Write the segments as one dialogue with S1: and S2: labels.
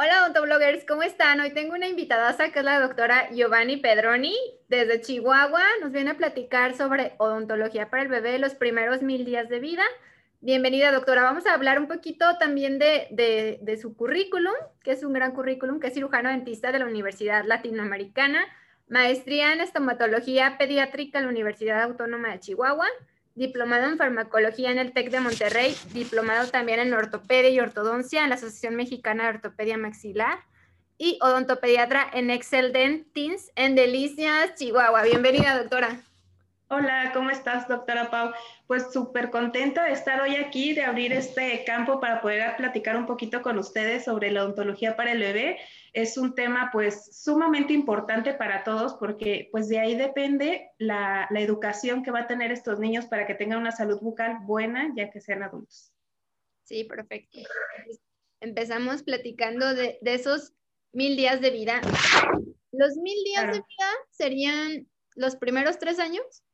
S1: Hola odontobloggers, ¿cómo están? Hoy tengo una invitada que es la doctora Giovanni Pedroni desde Chihuahua. Nos viene a platicar sobre odontología para el bebé los primeros mil días de vida. Bienvenida doctora, vamos a hablar un poquito también de, de su currículum, que es un gran currículum, que es cirujano dentista de la Universidad Latinoamericana, maestría en estomatología pediátrica en la Universidad Autónoma de Chihuahua, diplomado en farmacología en el TEC de Monterrey, diplomado también en ortopedia y ortodoncia en la Asociación Mexicana de Ortopedia Maxilar y odontopediatra en Excel Dentins en Delicias, Chihuahua. Bienvenida, doctora.
S2: Hola, ¿cómo estás, doctora Pau? Pues súper contenta de estar hoy aquí, de abrir este campo para poder platicar un poquito con ustedes sobre la odontología para el bebé. Es un tema pues sumamente importante para todos porque pues de ahí depende la, educación que va a tener estos niños para que tengan una salud bucal buena ya que sean adultos.
S1: Sí, perfecto. Empezamos platicando de, esos mil días de vida. ¿Los mil días de vida serían los primeros tres años?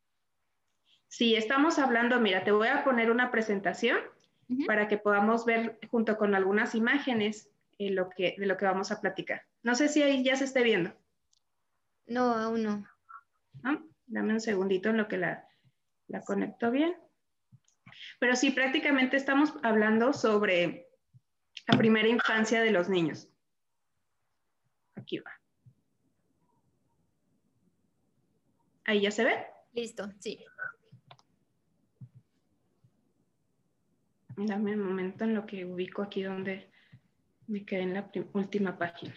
S2: Sí, estamos hablando, mira, te voy a poner una presentación para que podamos ver junto con algunas imágenes eh, lo que, de lo que vamos a platicar. No sé si ahí ya se esté viendo.
S1: No, aún no.
S2: Dame un segundito en lo que la, la conecto bien. Pero sí, prácticamente estamos hablando sobre la primera infancia de los niños. Aquí va. ¿Ahí ya se ve?
S1: Listo, sí.
S2: Dame un momento en lo que ubico aquí donde me quedé en la última página.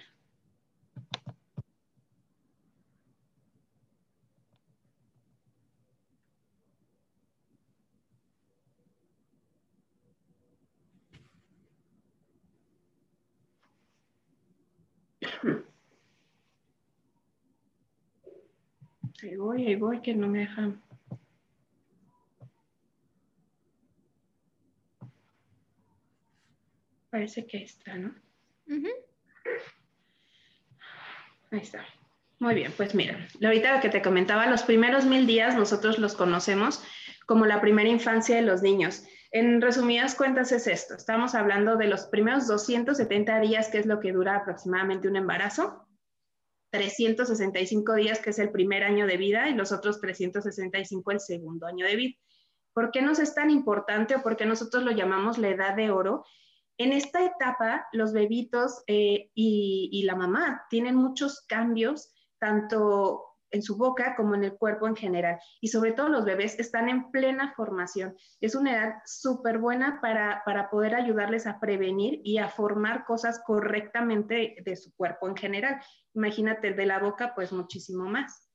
S2: Ahí voy, ahí voy, que no me dejan. Parece que está, ¿no? Ahí está. Muy bien, pues mira, ahorita lo que te comentaba, los primeros mil días nosotros los conocemos como la primera infancia de los niños. En resumidas cuentas es esto, estamos hablando de los primeros 270 días, que es lo que dura aproximadamente un embarazo, 365 días, que es el primer año de vida, y los otros 365 el segundo año de vida. ¿Por qué nos es tan importante o por qué nosotros lo llamamos la edad de oro? En esta etapa, los bebitos eh, y, la mamá tienen muchos cambios, tanto en su boca como en el cuerpo en general. Y sobre todo los bebés están en plena formación. Es una edad súper buena para, para, poder ayudarles a prevenir y a formar cosas correctamente de su cuerpo en general. Imagínate de la boca, pues muchísimo más.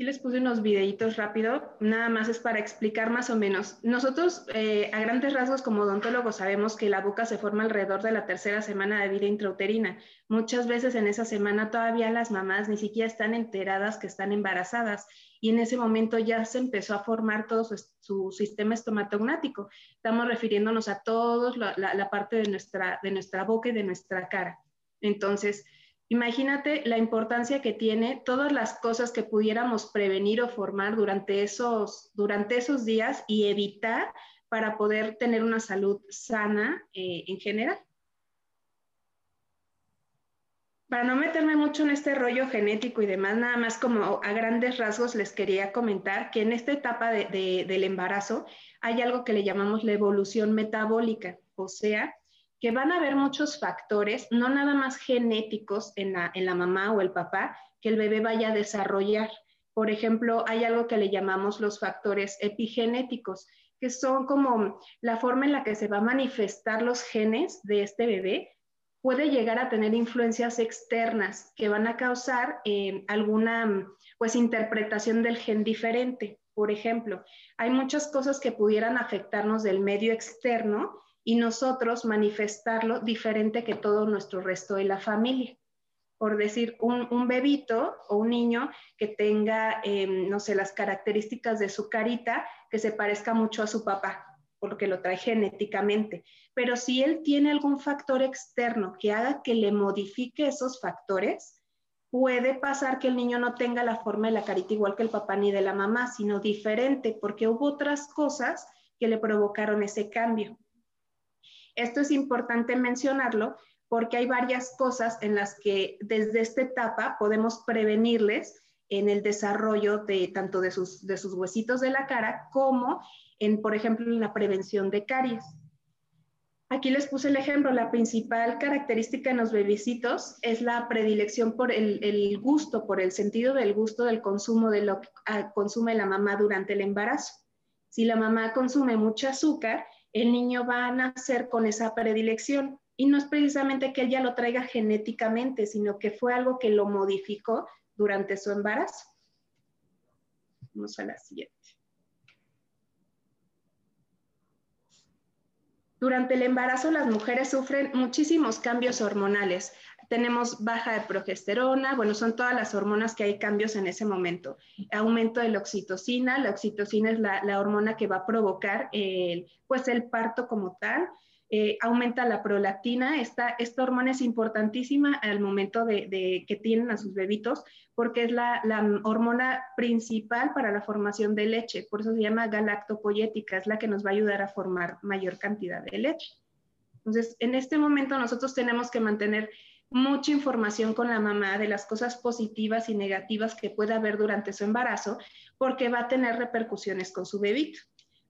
S2: Y les puse unos videitos rápido, nada más es para explicar más o menos. Nosotros, eh, a grandes rasgos, como odontólogos, sabemos que la boca se forma alrededor de la tercera semana de vida intrauterina. Muchas veces en esa semana todavía las mamás ni siquiera están enteradas que están embarazadas y en ese momento ya se empezó a formar todo su, sistema estomatognático. Estamos refiriéndonos a toda la, parte de nuestra, de nuestra boca y de nuestra cara. Entonces, Imagínate la importancia que tiene todas las cosas que pudiéramos prevenir o formar durante esos, durante esos días y evitar para poder tener una salud sana eh, en general. Para no meterme mucho en este rollo genético y demás, nada más como a grandes rasgos les quería comentar que en esta etapa del embarazo hay algo que le llamamos la evolución metabólica, o sea, que van a haber muchos factores, no nada más genéticos en la, en la mamá o el papá, que el bebé vaya a desarrollar. Por ejemplo, hay algo que le llamamos los factores epigenéticos, que son como la forma en la que se va a manifestar los genes de este bebé, puede llegar a tener influencias externas que van a causar eh, alguna pues interpretación del gen diferente. Por ejemplo, hay muchas cosas que pudieran afectarnos del medio externo y nosotros manifestarlo diferente que todo nuestro resto de la familia. Por decir, un, bebito o un niño que tenga, em, no sé, las características de su carita que se parezca mucho a su papá, porque lo trae genéticamente. Pero si él tiene algún factor externo que haga que le modifique esos factores, puede pasar que el niño no tenga la forma de la carita igual que el papá ni de la mamá, sino diferente, porque hubo otras cosas que le provocaron ese cambio. Esto es importante mencionarlo porque hay varias cosas en las que desde esta etapa podemos prevenirles en el desarrollo de tanto de sus, de sus huesitos de la cara como en, por ejemplo, en la prevención de caries. Aquí les puse el ejemplo, la principal característica en los bebecitos es la predilección por el, gusto, por el sentido del gusto del consumo de lo que ah, consume la mamá durante el embarazo. Si la mamá consume mucho azúcar, el niño va a nacer con esa predilección. Y no es precisamente que ella lo traiga genéticamente, sino que fue algo que lo modificó durante su embarazo. Vamos a la siguiente. Durante el embarazo las mujeres sufren muchísimos cambios hormonales. Tenemos baja de progesterona, bueno, son todas las hormonas que hay cambios en ese momento. Aumento de la oxitocina, la oxitocina es la, hormona que va a provocar el, pues el parto como tal. Eh, aumenta la prolactina. Esta, esta hormona es importantísima al momento de, que tienen a sus bebitos porque es la, hormona principal para la formación de leche. Por eso se llama galactopoyética, es la que nos va a ayudar a formar mayor cantidad de leche. Entonces, en este momento nosotros tenemos que mantener mucha información con la mamá de las cosas positivas y negativas que pueda haber durante su embarazo, porque va a tener repercusiones con su bebito.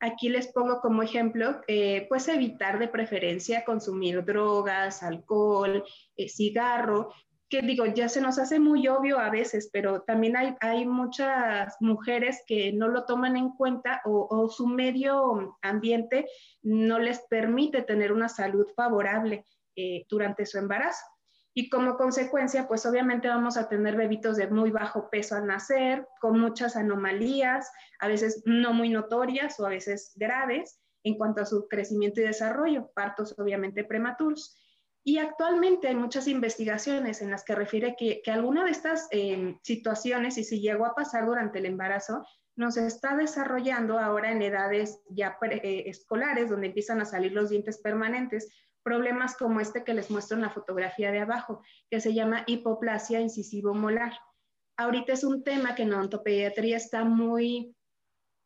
S2: Aquí les pongo como ejemplo, eh, pues evitar de preferencia consumir drogas, alcohol, eh, cigarro, que digo, ya se nos hace muy obvio a veces, pero también hay, hay muchas mujeres que no lo toman en cuenta o, su medio ambiente no les permite tener una salud favorable eh, durante su embarazo y como consecuencia, pues obviamente vamos a tener bebitos de muy bajo peso al nacer, con muchas anomalías, a veces no muy notorias o a veces graves en cuanto a su crecimiento y desarrollo, partos obviamente prematuros. Y actualmente hay muchas investigaciones en las que refiere que, que alguna de estas eh, situaciones, y si llegó a pasar durante el embarazo, nos está desarrollando ahora en edades ya eh, escolares, donde empiezan a salir los dientes permanentes, problemas como este que les muestro en la fotografía de abajo, que se llama hipoplasia incisivo molar. Ahorita es un tema que en odontopediatría está muy,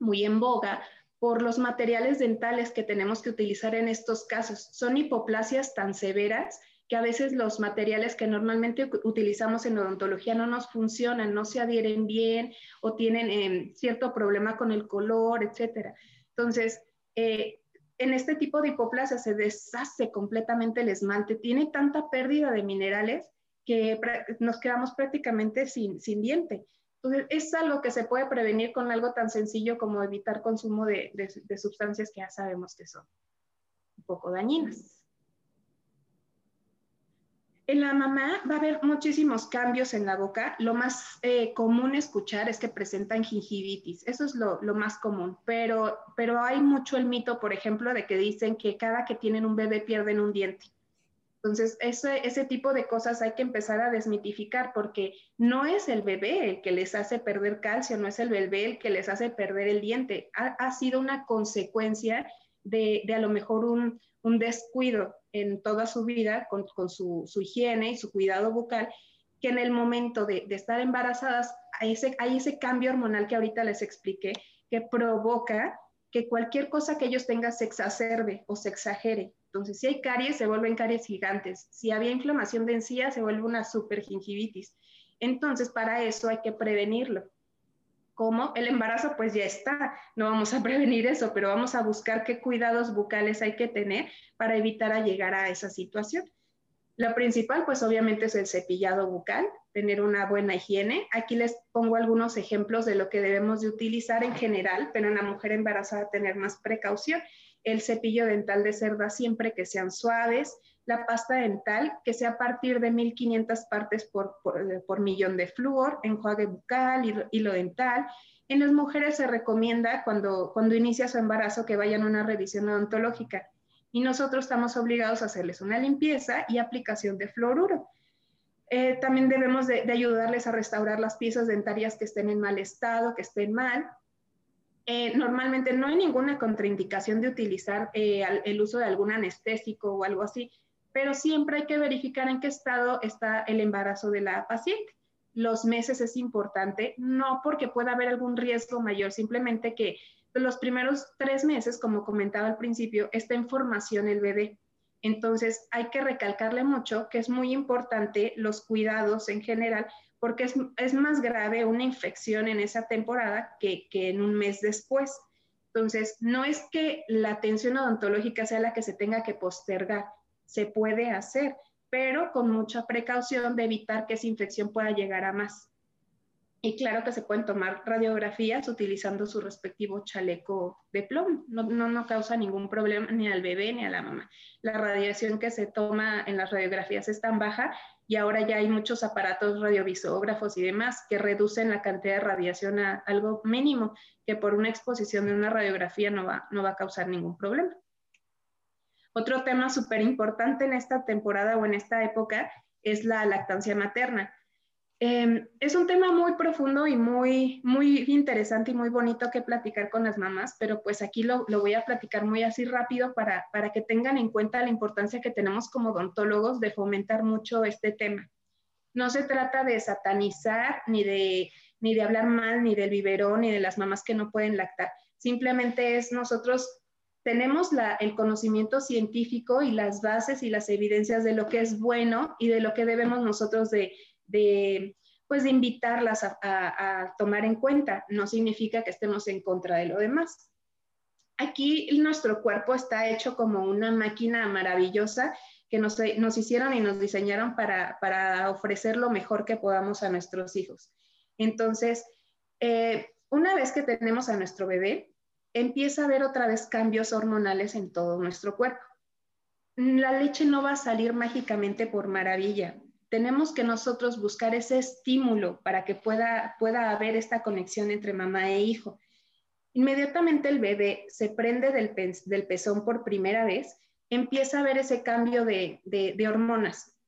S2: muy en boga por los materiales dentales que tenemos que utilizar en estos casos. Son hipoplasias tan severas que a veces los materiales que normalmente utilizamos en odontología no nos funcionan, no se adhieren bien o tienen eh, cierto problema con el color, etc. Entonces, eh, en este tipo de hipoplasia se deshace completamente el esmalte, tiene tanta pérdida de minerales que nos quedamos prácticamente sin, diente. Entonces, es algo que se puede prevenir con algo tan sencillo como evitar consumo de, de sustancias que ya sabemos que son un poco dañinas. En la mamá va a haber muchísimos cambios en la boca. Lo más eh, común escuchar es que presentan gingivitis. Eso es lo, más común. Pero, pero hay mucho el mito, por ejemplo, de que dicen que cada que tienen un bebé pierden un diente. Entonces, ese, ese tipo de cosas hay que empezar a desmitificar porque no es el bebé el que les hace perder calcio, no es el bebé el que les hace perder el diente. Ha, sido una consecuencia de, de a lo mejor un, un descuido en toda su vida con, su, higiene y su cuidado bucal, que en el momento de, estar embarazadas hay ese, hay ese cambio hormonal que ahorita les expliqué, que provoca que cualquier cosa que ellos tengan se exacerbe o se exagere. Entonces, si hay caries, se vuelven caries gigantes. Si había inflamación de encía, se vuelve una supergingivitis. Entonces, para eso hay que prevenirlo como el embarazo pues ya está, no vamos a prevenir eso, pero vamos a buscar qué cuidados bucales hay que tener para evitar llegar a esa situación. Lo principal pues obviamente es el cepillado bucal, tener una buena higiene. Aquí les pongo algunos ejemplos de lo que debemos de utilizar en general, pero en la mujer embarazada tener más precaución. El cepillo dental de cerda siempre que sean suaves, la pasta dental, que sea a partir de 1500 partes por, por, millón de flúor, enjuague bucal, hilo, dental. En las mujeres se recomienda cuando, cuando inicia su embarazo que vayan a una revisión odontológica y nosotros estamos obligados a hacerles una limpieza y aplicación de fluoruro. Eh, también debemos de, ayudarles a restaurar las piezas dentarias que estén en mal estado, que estén mal. Eh, normalmente no hay ninguna contraindicación de utilizar eh, el uso de algún anestésico o algo así, pero siempre hay que verificar en qué estado está el embarazo de la paciente. Los meses es importante, no porque pueda haber algún riesgo mayor, simplemente que los primeros tres meses, como comentaba al principio, está en formación el bebé. Entonces, hay que recalcarle mucho que es muy importante los cuidados en general, porque es, más grave una infección en esa temporada que, que en un mes después. Entonces, no es que la atención odontológica sea la que se tenga que postergar, se puede hacer, pero con mucha precaución de evitar que esa infección pueda llegar a más. Y claro que se pueden tomar radiografías utilizando su respectivo chaleco de plomo. No, no, causa ningún problema ni al bebé ni a la mamá. La radiación que se toma en las radiografías es tan baja y ahora ya hay muchos aparatos radiovisógrafos y demás que reducen la cantidad de radiación a algo mínimo, que por una exposición de una radiografía no va, no va a causar ningún problema. Otro tema súper importante en esta temporada o en esta época es la lactancia materna Em, es un tema muy profundo y muy, muy interesante y muy bonito que platicar con las mamás, pero pues aquí lo, lo voy a platicar muy así rápido para, para, que tengan en cuenta la importancia que tenemos como odontólogos de fomentar mucho este tema. No se trata de satanizar ni de, ni de hablar mal ni del biberón ni de las mamás que no pueden lactar. Simplemente es nosotros tenemos la, el conocimiento científico y las bases y las evidencias de lo que es bueno y de lo que debemos nosotros de de, pues, de invitarlas a, tomar en cuenta. No significa que estemos en contra de lo demás. Aquí nuestro cuerpo está hecho como una máquina maravillosa que nos, hicieron y nos diseñaron para, ofrecer lo mejor que podamos a nuestros hijos. Entonces, eh, una vez que tenemos a nuestro bebé, empieza a haber otra vez cambios hormonales en todo nuestro cuerpo. La leche no va a salir mágicamente por maravilla tenemos que nosotros buscar ese estímulo para que pueda, pueda haber esta conexión entre mamá e hijo. Inmediatamente el bebé se prende del, del pezón por primera vez, empieza a ver ese cambio de, de, hormonas.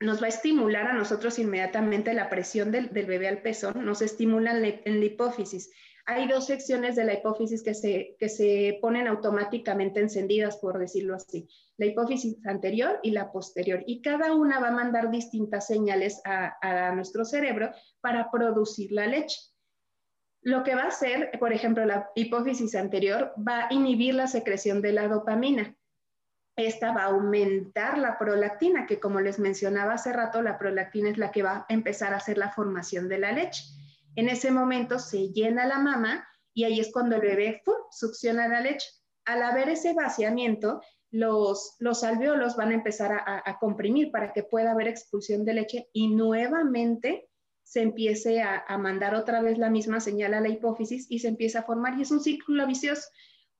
S2: Nos va a estimular a nosotros inmediatamente la presión del, del bebé al pezón, nos estimula en la hipófisis hay dos secciones de la hipófisis que se, que se ponen automáticamente encendidas, por decirlo así, la hipófisis anterior y la posterior, y cada una va a mandar distintas señales a, a nuestro cerebro para producir la leche. Lo que va a hacer, por ejemplo, la hipófisis anterior va a inhibir la secreción de la dopamina. Esta va a aumentar la prolactina, que como les mencionaba hace rato, la prolactina es la que va a empezar a hacer la formación de la leche. En ese momento se llena la mama y ahí es cuando el bebé succiona la leche. Al haber ese vaciamiento, los, los alveolos van a empezar a, comprimir para que pueda haber expulsión de leche y nuevamente se empiece a, mandar otra vez la misma señal a la hipófisis y se empieza a formar y es un círculo vicioso.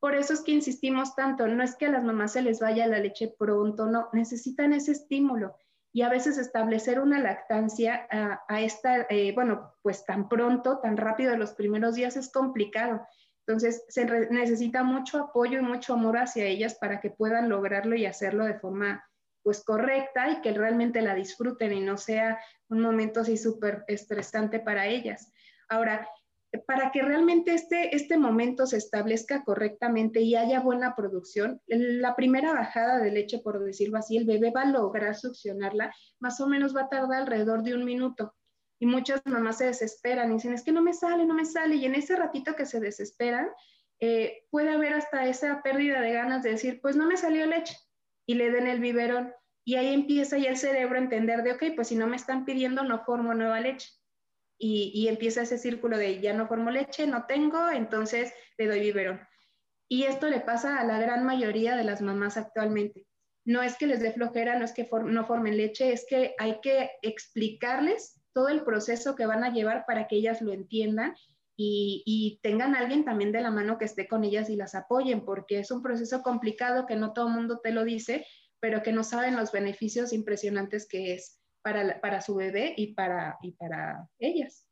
S2: Por eso es que insistimos tanto, no es que a las mamás se les vaya la leche pronto, no, necesitan ese estímulo y a veces establecer una lactancia a, esta, eh, bueno, pues tan pronto, tan rápido en los primeros días es complicado. Entonces, se necesita mucho apoyo y mucho amor hacia ellas para que puedan lograrlo y hacerlo de forma pues correcta y que realmente la disfruten y no sea un momento así súper estresante para ellas. Ahora, para que realmente este, este momento se establezca correctamente y haya buena producción, la primera bajada de leche, por decirlo así, el bebé va a lograr succionarla, más o menos va a tardar alrededor de un minuto. Y muchas mamás se desesperan y dicen, es que no me sale, no me sale. Y en ese ratito que se desesperan, eh, puede haber hasta esa pérdida de ganas de decir, pues no me salió leche y le den el biberón. Y ahí empieza ya el cerebro a entender de, ok, pues si no me están pidiendo, no formo nueva leche y, empieza ese círculo de ya no formo leche, no tengo, entonces le doy biberón. Y esto le pasa a la gran mayoría de las mamás actualmente. No es que les dé flojera, no es que no formen leche, es que hay que explicarles todo el proceso que van a llevar para que ellas lo entiendan y, tengan alguien también de la mano que esté con ellas y las apoyen, porque es un proceso complicado que no todo el mundo te lo dice, pero que no saben los beneficios impresionantes que es para, su bebé y para, y para ellas.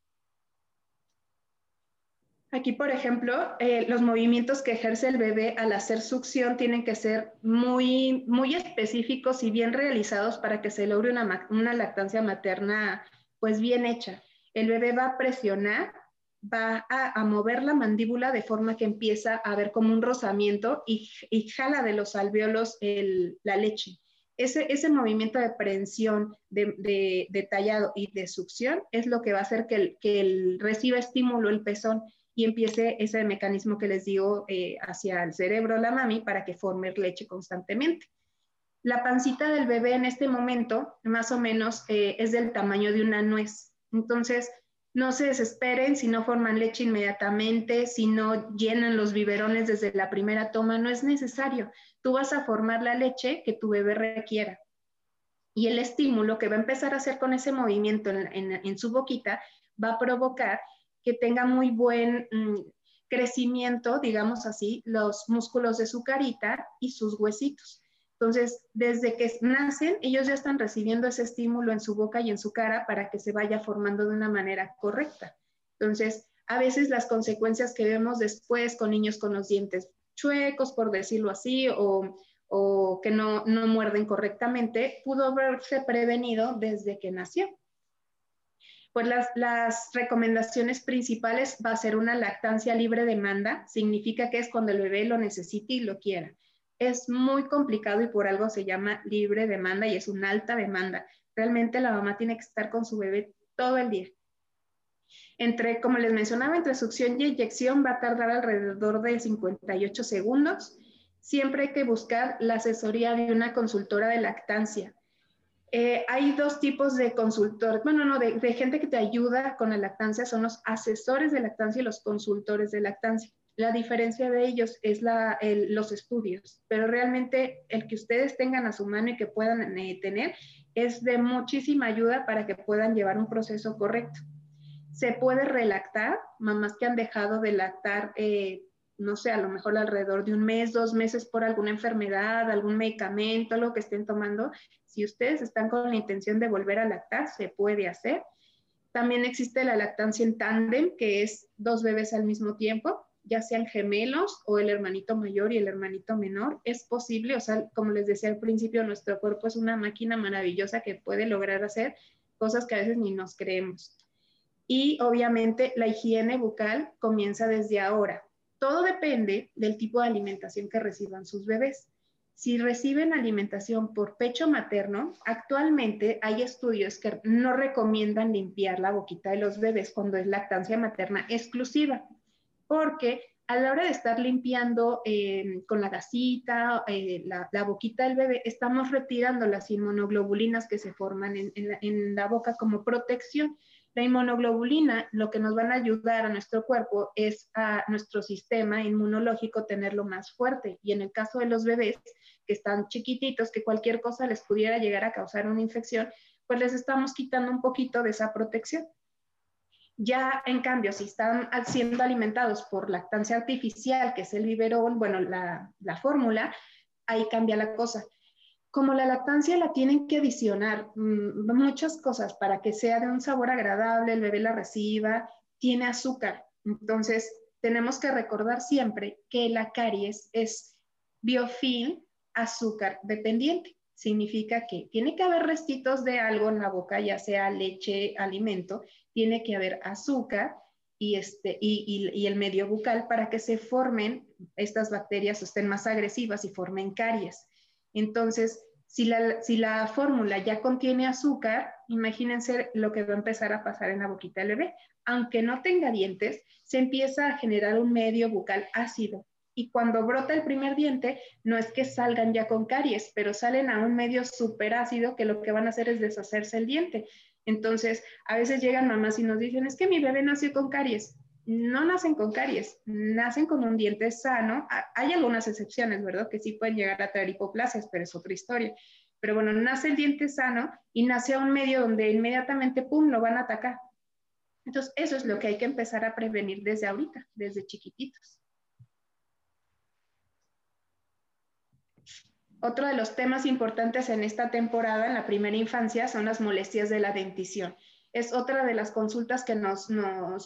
S2: Aquí, por ejemplo, eh, los movimientos que ejerce el bebé al hacer succión tienen que ser muy, muy específicos y bien realizados para que se logre una, una lactancia materna pues bien hecha. El bebé va a presionar, va a, mover la mandíbula de forma que empieza a ver como un rozamiento y, y jala de los alveolos la leche ese, movimiento de prensión, de, de, tallado y de succión es lo que va a hacer que, el, que reciba estímulo el pezón y empiece ese mecanismo que les digo eh, hacia el cerebro, la mami, para que forme leche constantemente. La pancita del bebé en este momento, más o menos, eh, es del tamaño de una nuez. Entonces, no se desesperen si no forman leche inmediatamente, si no llenan los biberones desde la primera toma, no es necesario. Tú vas a formar la leche que tu bebé requiera. Y el estímulo que va a empezar a hacer con ese movimiento en, su boquita va a provocar que tenga muy buen mm, crecimiento, digamos así, los músculos de su carita y sus huesitos. Entonces, desde que nacen, ellos ya están recibiendo ese estímulo en su boca y en su cara para que se vaya formando de una manera correcta. Entonces, a veces las consecuencias que vemos después con niños con los dientes chuecos, por decirlo así, o, que no, muerden correctamente, pudo haberse prevenido desde que nació. Pues las, las, recomendaciones principales va a ser una lactancia libre demanda, significa que es cuando el bebé lo necesite y lo quiera es muy complicado y por algo se llama libre demanda y es una alta demanda. Realmente la mamá tiene que estar con su bebé todo el día. Entre, como les mencionaba, entre succión y inyección va a tardar alrededor de 58 segundos. Siempre hay que buscar la asesoría de una consultora de lactancia. Eh, hay dos tipos de consultores, bueno, no, de, de gente que te ayuda con la lactancia, son los asesores de lactancia y los consultores de lactancia. La diferencia de ellos es los estudios, pero realmente el que ustedes tengan a su mano y que puedan eh, tener es de muchísima ayuda para que puedan llevar un proceso correcto. Se puede relactar, mamás que han dejado de lactar, eh, no sé, a lo mejor alrededor de un mes, dos meses por alguna enfermedad, algún medicamento, algo que estén tomando. Si ustedes están con la intención de volver a lactar, se puede hacer. También existe la lactancia en tándem, que es dos bebés al mismo tiempo ya sean gemelos o el hermanito mayor y el hermanito menor, es posible, o sea, como les decía al principio, nuestro cuerpo es una máquina maravillosa que puede lograr hacer cosas que a veces ni nos creemos. Y obviamente la higiene bucal comienza desde ahora. Todo depende del tipo de alimentación que reciban sus bebés. Si reciben alimentación por pecho materno, actualmente hay estudios que no recomiendan limpiar la boquita de los bebés cuando es lactancia materna exclusiva porque a la hora de estar limpiando eh, con la gasita, eh, la, boquita del bebé, estamos retirando las inmunoglobulinas que se forman en, la, boca como protección. La inmunoglobulina lo que nos van a ayudar a nuestro cuerpo es a nuestro sistema inmunológico tenerlo más fuerte. Y en el caso de los bebés que están chiquititos, que cualquier cosa les pudiera llegar a causar una infección, pues les estamos quitando un poquito de esa protección. Ya, en cambio, si están siendo alimentados por lactancia artificial, que es el biberón, bueno, la, fórmula, ahí cambia la cosa. Como la lactancia la tienen que adicionar mm, muchas cosas para que sea de un sabor agradable, el bebé la reciba, tiene azúcar. Entonces, tenemos que recordar siempre que la caries es biofil azúcar dependiente. Significa que tiene que haber restitos de algo en la boca, ya sea leche, alimento, tiene que haber azúcar y, este, y, el medio bucal para que se formen estas bacterias, estén más agresivas y formen caries. Entonces, si la, si la fórmula ya contiene azúcar, imagínense lo que va a empezar a pasar en la boquita del bebé. Aunque no tenga dientes, se empieza a generar un medio bucal ácido. Y cuando brota el primer diente, no es que salgan ya con caries, pero salen a un medio súper ácido que lo que van a hacer es deshacerse el diente. Entonces, a veces llegan mamás y nos dicen, es que mi bebé nació con caries. No nacen con caries, nacen con un diente sano. Hay algunas excepciones, ¿verdad? Que sí pueden llegar a traer hipoplasias, pero es otra historia. Pero bueno, nace el diente sano y nace a un medio donde inmediatamente, ¡pum!, lo van a atacar. Entonces, eso es lo que hay que empezar a prevenir desde ahorita, desde chiquititos. Otro de los temas importantes en esta temporada, en la primera infancia, son las molestias de la dentición. Es otra de las consultas que nos,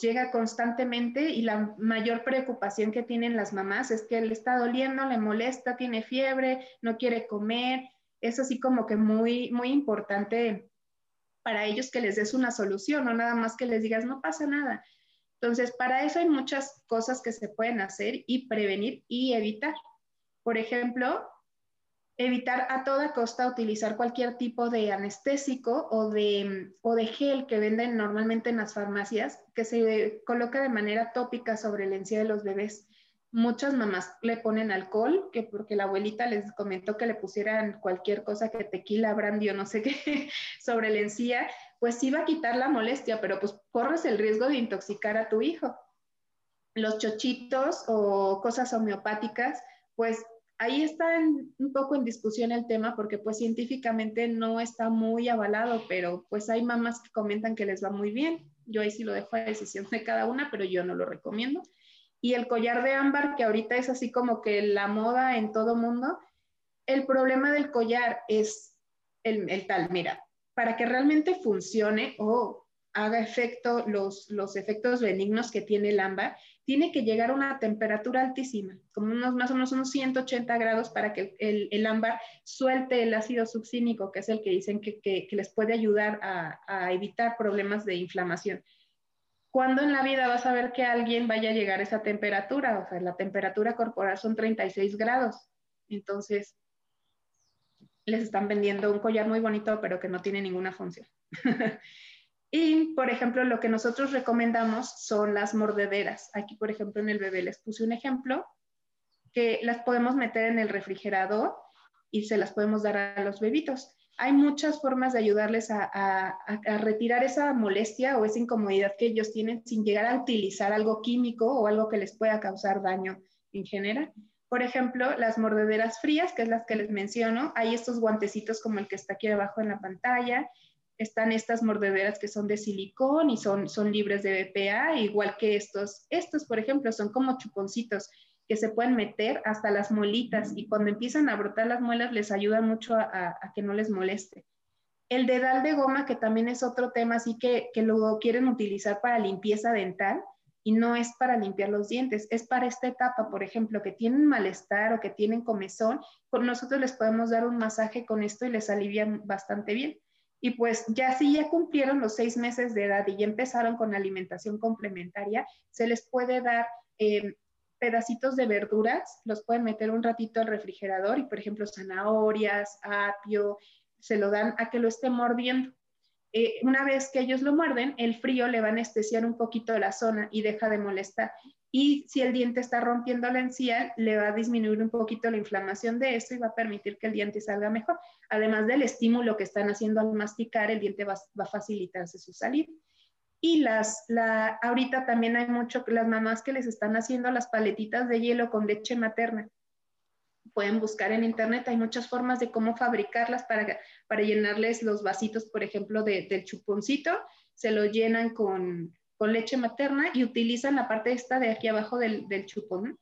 S2: llega constantemente y la mayor preocupación que tienen las mamás es que le está doliendo, le molesta, tiene fiebre, no quiere comer. Es así como que muy, muy importante para ellos que les des una solución, no nada más que les digas, no pasa nada. Entonces, para eso hay muchas cosas que se pueden hacer y prevenir y evitar. Por ejemplo, evitar a toda costa utilizar cualquier tipo de anestésico o de, o de gel que venden normalmente en las farmacias, que se coloca de manera tópica sobre el encía de los bebés. Muchas mamás le ponen alcohol, que porque la abuelita les comentó que le pusieran cualquier cosa que tequila, brandy o no sé qué sobre la encía, pues sí va a quitar la molestia, pero pues corres el riesgo de intoxicar a tu hijo. Los chochitos o cosas homeopáticas, pues ahí está un poco en discusión el tema porque pues científicamente no está muy avalado, pero pues hay mamás que comentan que les va muy bien. Yo ahí sí lo dejo a decisión de cada una, pero yo no lo recomiendo y el collar de ámbar, que ahorita es así como que la moda en todo mundo, el problema del collar es el, tal, mira, para que realmente funcione o haga efecto los, los efectos benignos que tiene el ámbar, tiene que llegar a una temperatura altísima, como unos más o menos unos 180 grados para que el, el, ámbar suelte el ácido succínico, que es el que dicen que, que, les puede ayudar a, a, evitar problemas de inflamación. ¿Cuándo en la vida vas a ver que alguien vaya a llegar a esa temperatura? O sea, la temperatura corporal son 36 grados. Entonces, les están vendiendo un collar muy bonito, pero que no tiene ninguna función. y, por ejemplo, lo que nosotros recomendamos son las mordederas. Aquí, por ejemplo, en el bebé les puse un ejemplo que las podemos meter en el refrigerador y se las podemos dar a los bebitos hay muchas formas de ayudarles a, retirar esa molestia o esa incomodidad que ellos tienen sin llegar a utilizar algo químico o algo que les pueda causar daño en general. Por ejemplo, las mordederas frías, que es las que les menciono, hay estos guantecitos como el que está aquí abajo en la pantalla, están estas mordederas que son de silicón y son, son libres de BPA, igual que estos. Estos, por ejemplo, son como chuponcitos que se pueden meter hasta las muelitas y cuando empiezan a brotar las muelas les ayuda mucho a, que no les moleste. El dedal de goma, que también es otro tema, así que, que lo quieren utilizar para limpieza dental y no es para limpiar los dientes, es para esta etapa, por ejemplo, que tienen malestar o que tienen comezón, nosotros les podemos dar un masaje con esto y les alivian bastante bien. Y pues ya si ya cumplieron los seis meses de edad y ya empezaron con alimentación complementaria, se les puede dar eh, pedacitos de verduras, los pueden meter un ratito al refrigerador y, por ejemplo, zanahorias, apio, se lo dan a que lo esté mordiendo. Eh, una vez que ellos lo muerden, el frío le va a anestesiar un poquito la zona y deja de molestar. Y si el diente está rompiendo la encía, le va a disminuir un poquito la inflamación de eso y va a permitir que el diente salga mejor. Además del estímulo que están haciendo al masticar, el diente va, va a facilitarse su salida. Y las, la, ahorita también hay mucho, las mamás que les están haciendo las paletitas de hielo con leche materna. Pueden buscar en internet, hay muchas formas de cómo fabricarlas para, para llenarles los vasitos, por ejemplo, de, del chuponcito. Se lo llenan con, con, leche materna y utilizan la parte esta de aquí abajo del, del chupón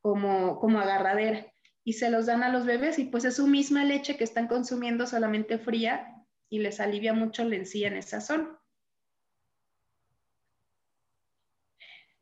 S2: como, como agarradera. Y se los dan a los bebés y pues es su misma leche que están consumiendo solamente fría y les alivia mucho la encía en esa zona.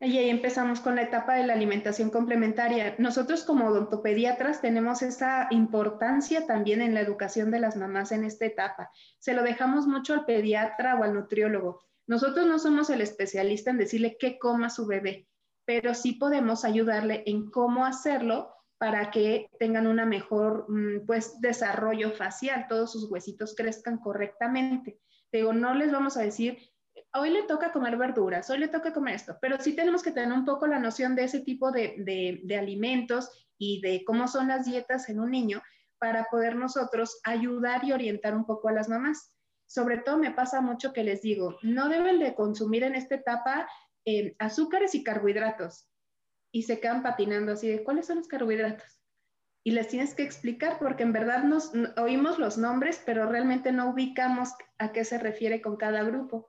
S2: Y ahí empezamos con la etapa de la alimentación complementaria. Nosotros como odontopediatras tenemos esa importancia también en la educación de las mamás en esta etapa. Se lo dejamos mucho al pediatra o al nutriólogo. Nosotros no somos el especialista en decirle qué coma su bebé, pero sí podemos ayudarle en cómo hacerlo para que tengan una mejor mm, pues desarrollo facial, todos sus huesitos crezcan correctamente. Digo, no les vamos a decir hoy le toca comer verduras, hoy le toca comer esto, pero sí tenemos que tener un poco la noción de ese tipo de, de, alimentos y de cómo son las dietas en un niño para poder nosotros ayudar y orientar un poco a las mamás. Sobre todo me pasa mucho que les digo, no deben de consumir en esta etapa eh, azúcares y carbohidratos. Y se quedan patinando así de, ¿cuáles son los carbohidratos? Y les tienes que explicar porque en verdad nos oímos los nombres, pero realmente no ubicamos a qué se refiere con cada grupo.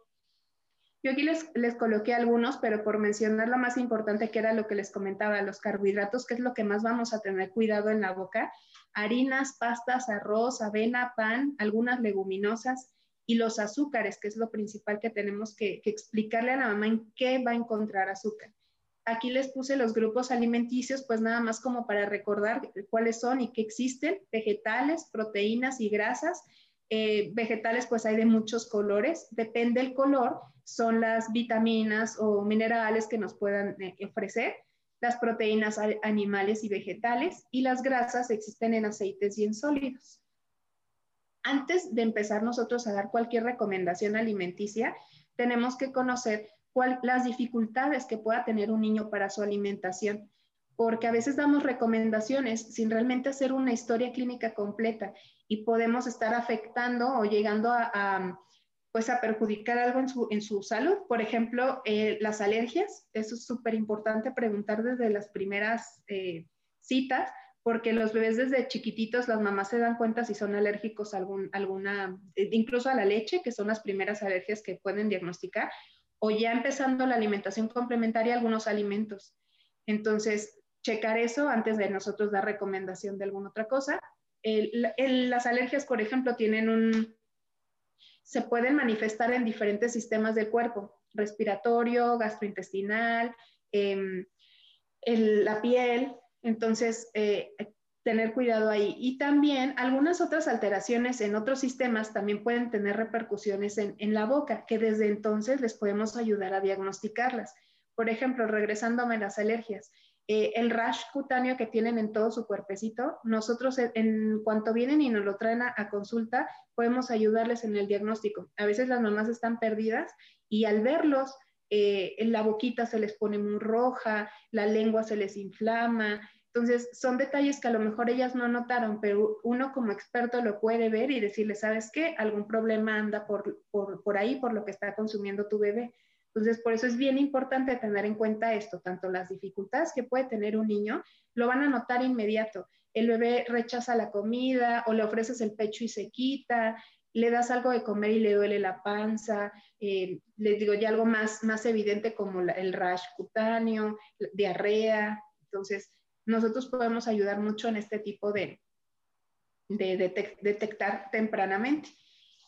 S2: Yo aquí les, les coloqué algunos, pero por mencionar lo más importante que era lo que les comentaba, los carbohidratos, que es lo que más vamos a tener cuidado en la boca, harinas, pastas, arroz, avena, pan, algunas leguminosas y los azúcares, que es lo principal que tenemos que, explicarle a la mamá en qué va a encontrar azúcar. Aquí les puse los grupos alimenticios, pues nada más como para recordar cuáles son y qué existen, vegetales, proteínas y grasas. Eh, vegetales, pues hay de muchos colores, depende del color, son las vitaminas o minerales que nos puedan eh, ofrecer, las proteínas animales y vegetales y las grasas existen en aceites y en sólidos. Antes de empezar nosotros a dar cualquier recomendación alimenticia, tenemos que conocer cuál, las dificultades que pueda tener un niño para su alimentación. porque a veces damos recomendaciones sin realmente hacer una historia clínica completa y podemos estar afectando o llegando a, pues a perjudicar algo en su, en su salud. Por ejemplo, eh, las alergias, eso es súper importante preguntar desde las primeras eh, citas, porque los bebés desde chiquititos, las mamás se dan cuenta si son alérgicos a alguna, eh, incluso a la leche, que son las primeras alergias que pueden diagnosticar, o ya empezando la alimentación complementaria, algunos alimentos. Entonces, checar eso antes de nosotros dar recomendación de alguna otra cosa. las alergias, por ejemplo, tienen un, se pueden manifestar en diferentes sistemas del cuerpo, respiratorio, gastrointestinal, em, la piel, entonces, eh, tener cuidado ahí. Y también algunas otras alteraciones en otros sistemas también pueden tener repercusiones en, la boca, que desde entonces les podemos ayudar a diagnosticarlas. Por ejemplo, regresándome a las alergias, eh, el rash cutáneo que tienen en todo su cuerpecito, nosotros en, cuanto vienen y nos lo traen a, consulta, podemos ayudarles en el diagnóstico. A veces las mamás están perdidas y al verlos, eh, en la boquita se les pone muy roja, la lengua se les inflama, entonces, son detalles que a lo mejor ellas no notaron, pero uno como experto lo puede ver y decirle, ¿sabes qué? Algún problema anda por, por, ahí, por lo que está consumiendo tu bebé. Entonces, por eso es bien importante tener en cuenta esto, tanto las dificultades que puede tener un niño, lo van a notar inmediato. El bebé rechaza la comida o le ofreces el pecho y se quita, le das algo de comer y le duele la panza, eh, les digo ya algo más, más evidente como el rash cutáneo, diarrea. Entonces, nosotros podemos ayudar mucho en este tipo de, de, detectar tempranamente.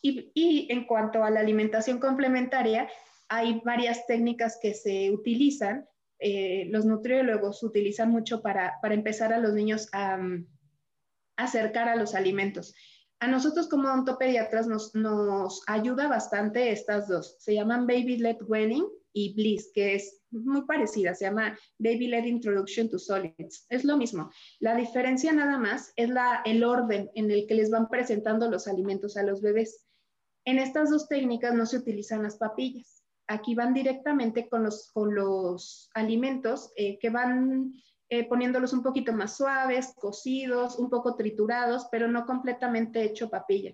S2: Y, en cuanto a la alimentación complementaria, hay varias técnicas que se utilizan. Eh, los nutriólogos utilizan mucho para, empezar a los niños a, mm, acercar a los alimentos. A nosotros como odontopediatras nos, nos ayuda bastante estas dos. Se llaman Baby Led Weaning y Bliss, que es muy parecida, se llama Baby Led Introduction to Solids. Es lo mismo. La diferencia nada más es la, el orden en el que les van presentando los alimentos a los bebés. En estas dos técnicas no se utilizan las papillas. Aquí van directamente con los, con los alimentos eh, que van eh, poniéndolos un poquito más suaves, cocidos, un poco triturados, pero no completamente hecho papilla.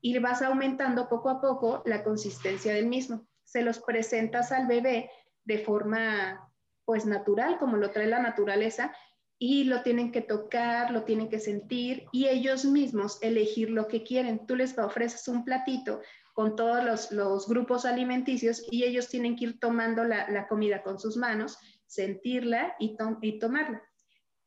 S2: Y vas aumentando poco a poco la consistencia del mismo se los presentas al bebé de forma pues natural, como lo trae la naturaleza, y lo tienen que tocar, lo tienen que sentir y ellos mismos elegir lo que quieren. Tú les ofreces un platito con todos los, grupos alimenticios y ellos tienen que ir tomando la, comida con sus manos, sentirla y, y tomarla.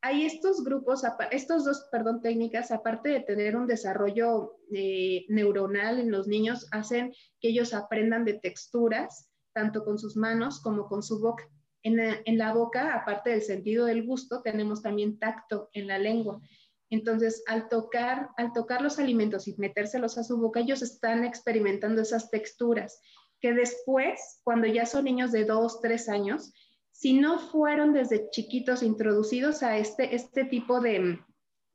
S2: Hay estos grupos, estos dos, perdón, técnicas, aparte de tener un desarrollo eh, neuronal en los niños, hacen que ellos aprendan de texturas, tanto con sus manos como con su boca. En la, boca, aparte del sentido del gusto, tenemos también tacto en la lengua. Entonces, al tocar, al tocar los alimentos y metérselos a su boca, ellos están experimentando esas texturas que después, cuando ya son niños de dos, tres años, si no fueron desde chiquitos introducidos a este, este tipo de,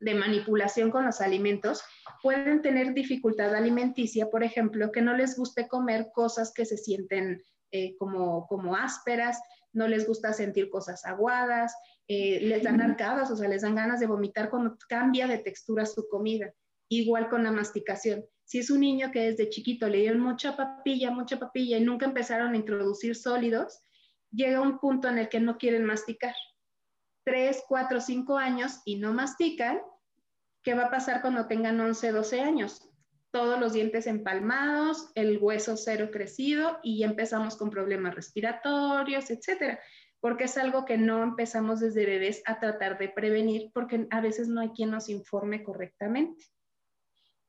S2: manipulación con los alimentos, pueden tener dificultad alimenticia, por ejemplo, que no les guste comer cosas que se sienten eh, como, como ásperas, no les gusta sentir cosas aguadas, eh, les dan arcadas, o sea, les dan ganas de vomitar cuando cambia de textura su comida. Igual con la masticación. Si es un niño que desde chiquito le dieron mucha papilla, mucha papilla y nunca empezaron a introducir sólidos, llega un punto en el que no quieren masticar. Tres, cuatro, cinco años y no mastican, ¿qué va a pasar cuando tengan 11, 12 años? Todos los dientes empalmados, el hueso cero crecido y ya empezamos con problemas respiratorios, etcétera, porque es algo que no empezamos desde bebés a tratar de prevenir porque a veces no hay quien nos informe correctamente.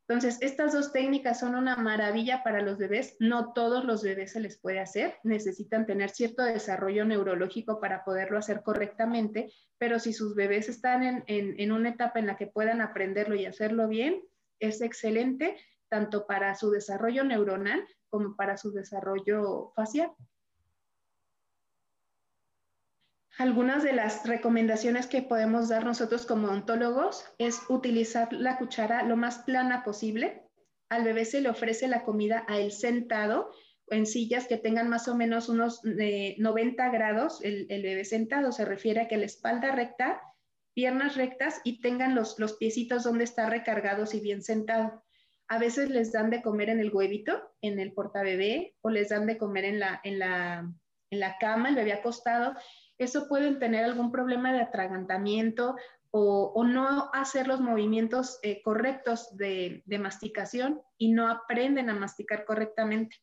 S2: Entonces, estas dos técnicas son una maravilla para los bebés. No todos los bebés se les puede hacer. Necesitan tener cierto desarrollo neurológico para poderlo hacer correctamente, pero si sus bebés están en, una etapa en la que puedan aprenderlo y hacerlo bien, es excelente tanto para su desarrollo neuronal como para su desarrollo facial. Algunas de las recomendaciones que podemos dar nosotros como odontólogos es utilizar la cuchara lo más plana posible. Al bebé se le ofrece la comida a él sentado en sillas que tengan más o menos unos 90 grados el, el, bebé sentado. Se refiere a que la espalda recta, piernas rectas y tengan los, los piecitos donde está recargados y bien sentado. A veces les dan de comer en el huevito, en el portabebé, o les dan de comer en la, en la, en la cama, el bebé acostado. Eso pueden tener algún problema de atragantamiento o, no hacer los movimientos eh, correctos de, masticación y no aprenden a masticar correctamente.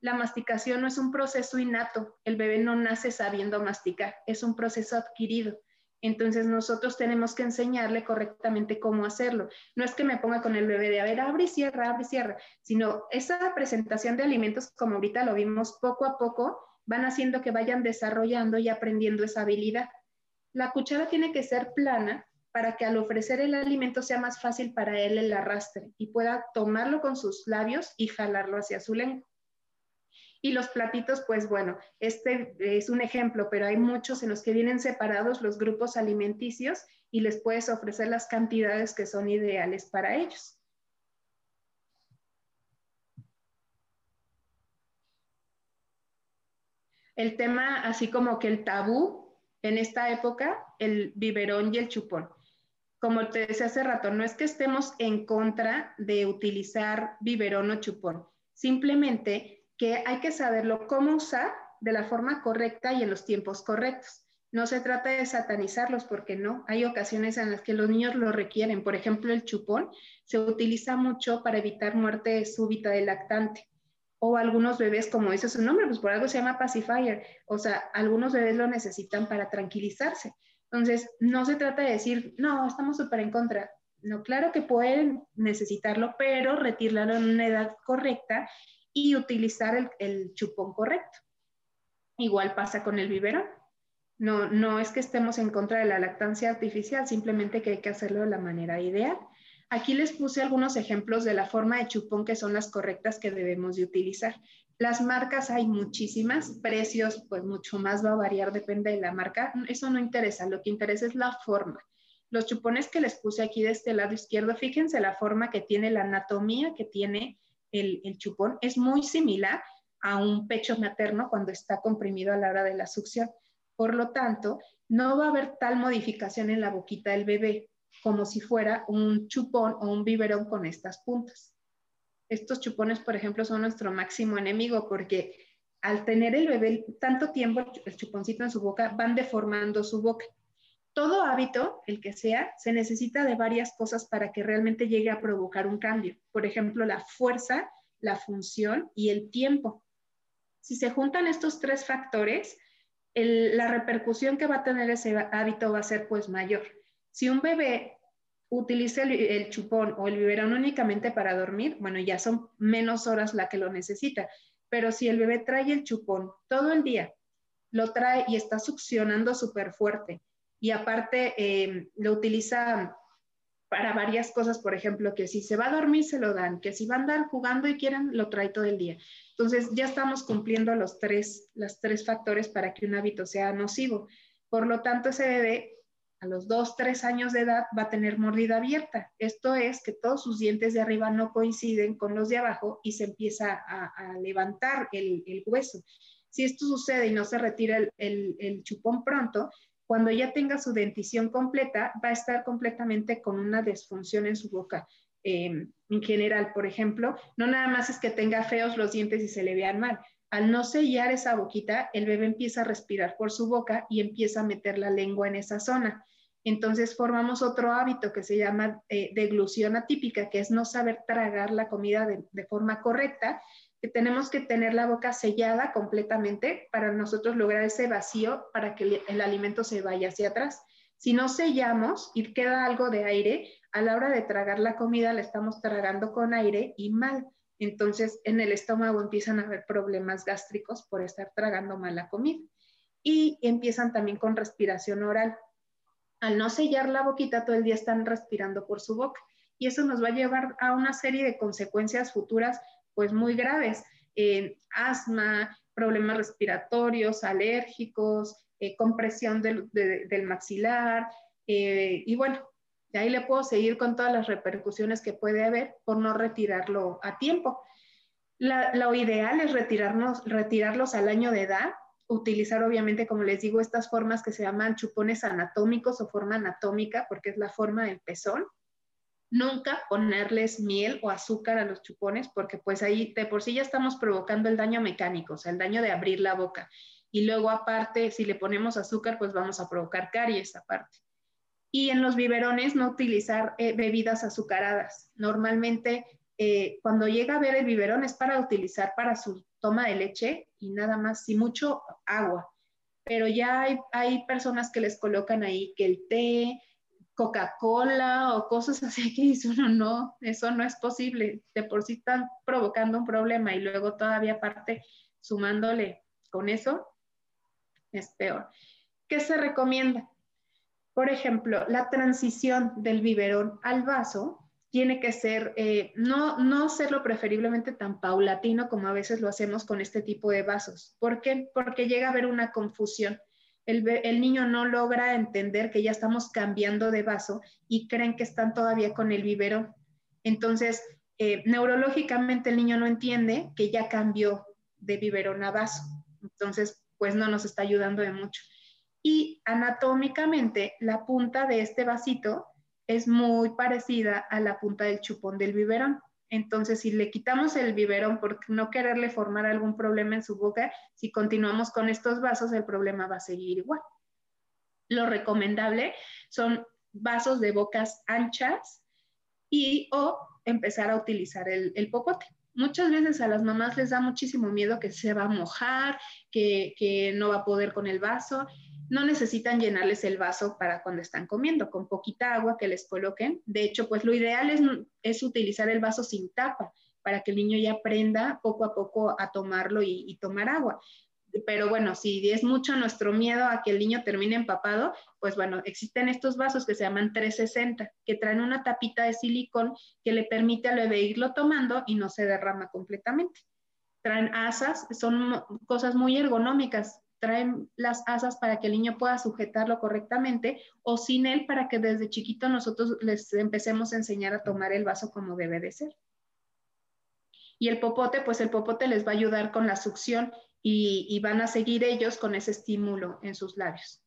S2: La masticación no es un proceso innato, el bebé no nace sabiendo masticar, es un proceso adquirido. Entonces nosotros tenemos que enseñarle correctamente cómo hacerlo. No es que me ponga con el bebé de, a ver, abre y cierra, abre y cierra, sino esa presentación de alimentos, como ahorita lo vimos poco a poco, van haciendo que vayan desarrollando y aprendiendo esa habilidad. La cuchara tiene que ser plana para que al ofrecer el alimento sea más fácil para él el arrastre y pueda tomarlo con sus labios y jalarlo hacia su lengua. Y los platitos, pues bueno, este es un ejemplo, pero hay muchos en los que vienen separados los grupos alimenticios y les puedes ofrecer las cantidades que son ideales para ellos. El tema, así como que el tabú en esta época, el biberón y el chupón. Como te decía hace rato, no es que estemos en contra de utilizar biberón o chupón, simplemente que hay que saberlo cómo usar de la forma correcta y en los tiempos correctos. No se trata de satanizarlos porque no, hay ocasiones en las que los niños lo requieren. Por ejemplo, el chupón se utiliza mucho para evitar muerte súbita del lactante. O algunos bebés, como dice su nombre, pues por algo se llama pacifier. O sea, algunos bebés lo necesitan para tranquilizarse. Entonces, no se trata de decir, no, estamos súper en contra. No, claro que pueden necesitarlo, pero retirarlo en una edad correcta y utilizar el, chupón correcto. Igual pasa con el biberón. No, no es que estemos en contra de la lactancia artificial, simplemente que hay que hacerlo de la manera ideal. Aquí les puse algunos ejemplos de la forma de chupón que son las correctas que debemos de utilizar. Las marcas hay muchísimas, precios pues mucho más va a variar, depende de la marca. Eso no interesa, lo que interesa es la forma. Los chupones que les puse aquí de este lado izquierdo, fíjense la forma que tiene, la anatomía que tiene el, chupón es muy similar a un pecho materno cuando está comprimido a la hora de la succión. Por lo tanto, no va a haber tal modificación en la boquita del bebé como si fuera un chupón o un biberón con estas puntas. Estos chupones, por ejemplo, son nuestro máximo enemigo porque al tener el bebé tanto tiempo el chuponcito en su boca, van deformando su boca todo hábito, el que sea, se necesita de varias cosas para que realmente llegue a provocar un cambio. Por ejemplo, la fuerza, la función y el tiempo. Si se juntan estos tres factores, la repercusión que va a tener ese hábito va a ser pues mayor. Si un bebé utiliza el, chupón o el biberón únicamente para dormir, bueno, ya son menos horas la que lo necesita. Pero si el bebé trae el chupón todo el día, lo trae y está succionando súper fuerte, y aparte eh, lo utiliza para varias cosas, por ejemplo, que si se va a dormir se lo dan, que si va a andar jugando y quieren, lo trae todo el día. Entonces ya estamos cumpliendo los tres, los tres factores para que un hábito sea nocivo. Por lo tanto, ese bebé a los dos, tres años de edad va a tener mordida abierta. Esto es que todos sus dientes de arriba no coinciden con los de abajo y se empieza a, levantar el, hueso. Si esto sucede y no se retira el, chupón pronto, cuando ya tenga su dentición completa, va a estar completamente con una disfunción en su boca. Em, en general, por ejemplo, no nada más es que tenga feos los dientes y se le vean mal. Al no sellar esa boquita, el bebé empieza a respirar por su boca y empieza a meter la lengua en esa zona. Entonces formamos otro hábito que se llama eh, deglución atípica, que es no saber tragar la comida de forma correcta que tenemos que tener la boca sellada completamente para nosotros lograr ese vacío para que el, alimento se vaya hacia atrás. Si no sellamos y queda algo de aire, a la hora de tragar la comida la estamos tragando con aire y mal. Entonces en el estómago empiezan a haber problemas gástricos por estar tragando mal la comida. Y empiezan también con respiración oral. Al no sellar la boquita, todo el día están respirando por su boca. Y eso nos va a llevar a una serie de consecuencias futuras pues muy graves, asma, problemas respiratorios, alérgicos, eh, compresión del, maxilar, eh, y bueno, de ahí le puedo seguir con todas las repercusiones que puede haber por no retirarlo a tiempo. lo ideal es retirarnos, retirarlos al año de edad, utilizar obviamente, como les digo, estas formas que se llaman chupones anatómicos o forma anatómica, porque es la forma del pezón. Nunca ponerles miel o azúcar a los chupones, porque pues ahí de por sí ya estamos provocando el daño mecánico, o sea, el daño de abrir la boca. Y luego aparte, si le ponemos azúcar, pues vamos a provocar caries aparte. Y en los biberones no utilizar eh, bebidas azucaradas. Normalmente eh, cuando llega a ver el biberón es para utilizar para su toma de leche y nada más, si mucho agua. Pero ya hay, hay personas que les colocan ahí que el té, Coca-Cola o cosas así que dice uno, no, eso no es posible. De por sí están provocando un problema y luego todavía aparte sumándole con eso, es peor. ¿Qué se recomienda? Por ejemplo, la transición del biberón al vaso tiene que ser, eh, no, no serlo preferiblemente tan paulatino como a veces lo hacemos con este tipo de vasos. ¿Por qué? Porque llega a haber una confusión. El, niño no logra entender que ya estamos cambiando de vaso y creen que están todavía con el biberón. Entonces, eh, neurológicamente el niño no entiende que ya cambió de biberón a vaso. Entonces, pues no nos está ayudando de mucho. Y anatómicamente, la punta de este vasito es muy parecida a la punta del chupón del biberón. Entonces, si le quitamos el biberón por no quererle formar algún problema en su boca, si continuamos con estos vasos, el problema va a seguir igual. Lo recomendable son vasos de bocas anchas y o empezar a utilizar el, el popote. Muchas veces a las mamás les da muchísimo miedo que se va a mojar, que, que no va a poder con el vaso no necesitan llenarles el vaso para cuando están comiendo, con poquita agua que les coloquen. De hecho, pues lo ideal es, utilizar el vaso sin tapa para que el niño ya aprenda poco a poco a tomarlo y, tomar agua. Pero bueno, si es mucho nuestro miedo a que el niño termine empapado, pues bueno, existen estos vasos que se llaman 360, que traen una tapita de silicón que le permite al bebé irlo tomando y no se derrama completamente. Traen asas, son cosas muy ergonómicas traen las asas para que el niño pueda sujetarlo correctamente o sin él para que desde chiquito nosotros les empecemos a enseñar a tomar el vaso como debe de ser. Y el popote, pues el popote les va a ayudar con la succión y, van a seguir ellos con ese estímulo en sus labios.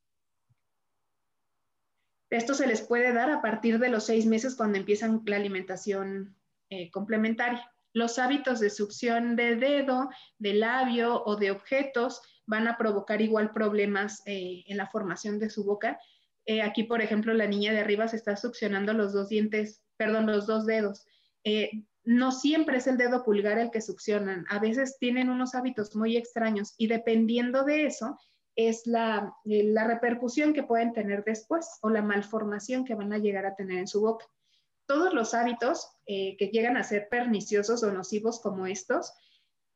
S2: Esto se les puede dar a partir de los seis meses cuando empiezan la alimentación eh, complementaria. Los hábitos de succión de dedo, de labio o de objetos van a provocar igual problemas eh, en la formación de su boca. Eh, aquí, por ejemplo, la niña de arriba se está succionando los dos dientes, perdón, los dos dedos. Eh, no siempre es el dedo pulgar el que succionan, a veces tienen unos hábitos muy extraños y dependiendo de eso es la, la repercusión que pueden tener después o la malformación que van a llegar a tener en su boca. Todos los hábitos que llegan a ser perniciosos o nocivos como estos,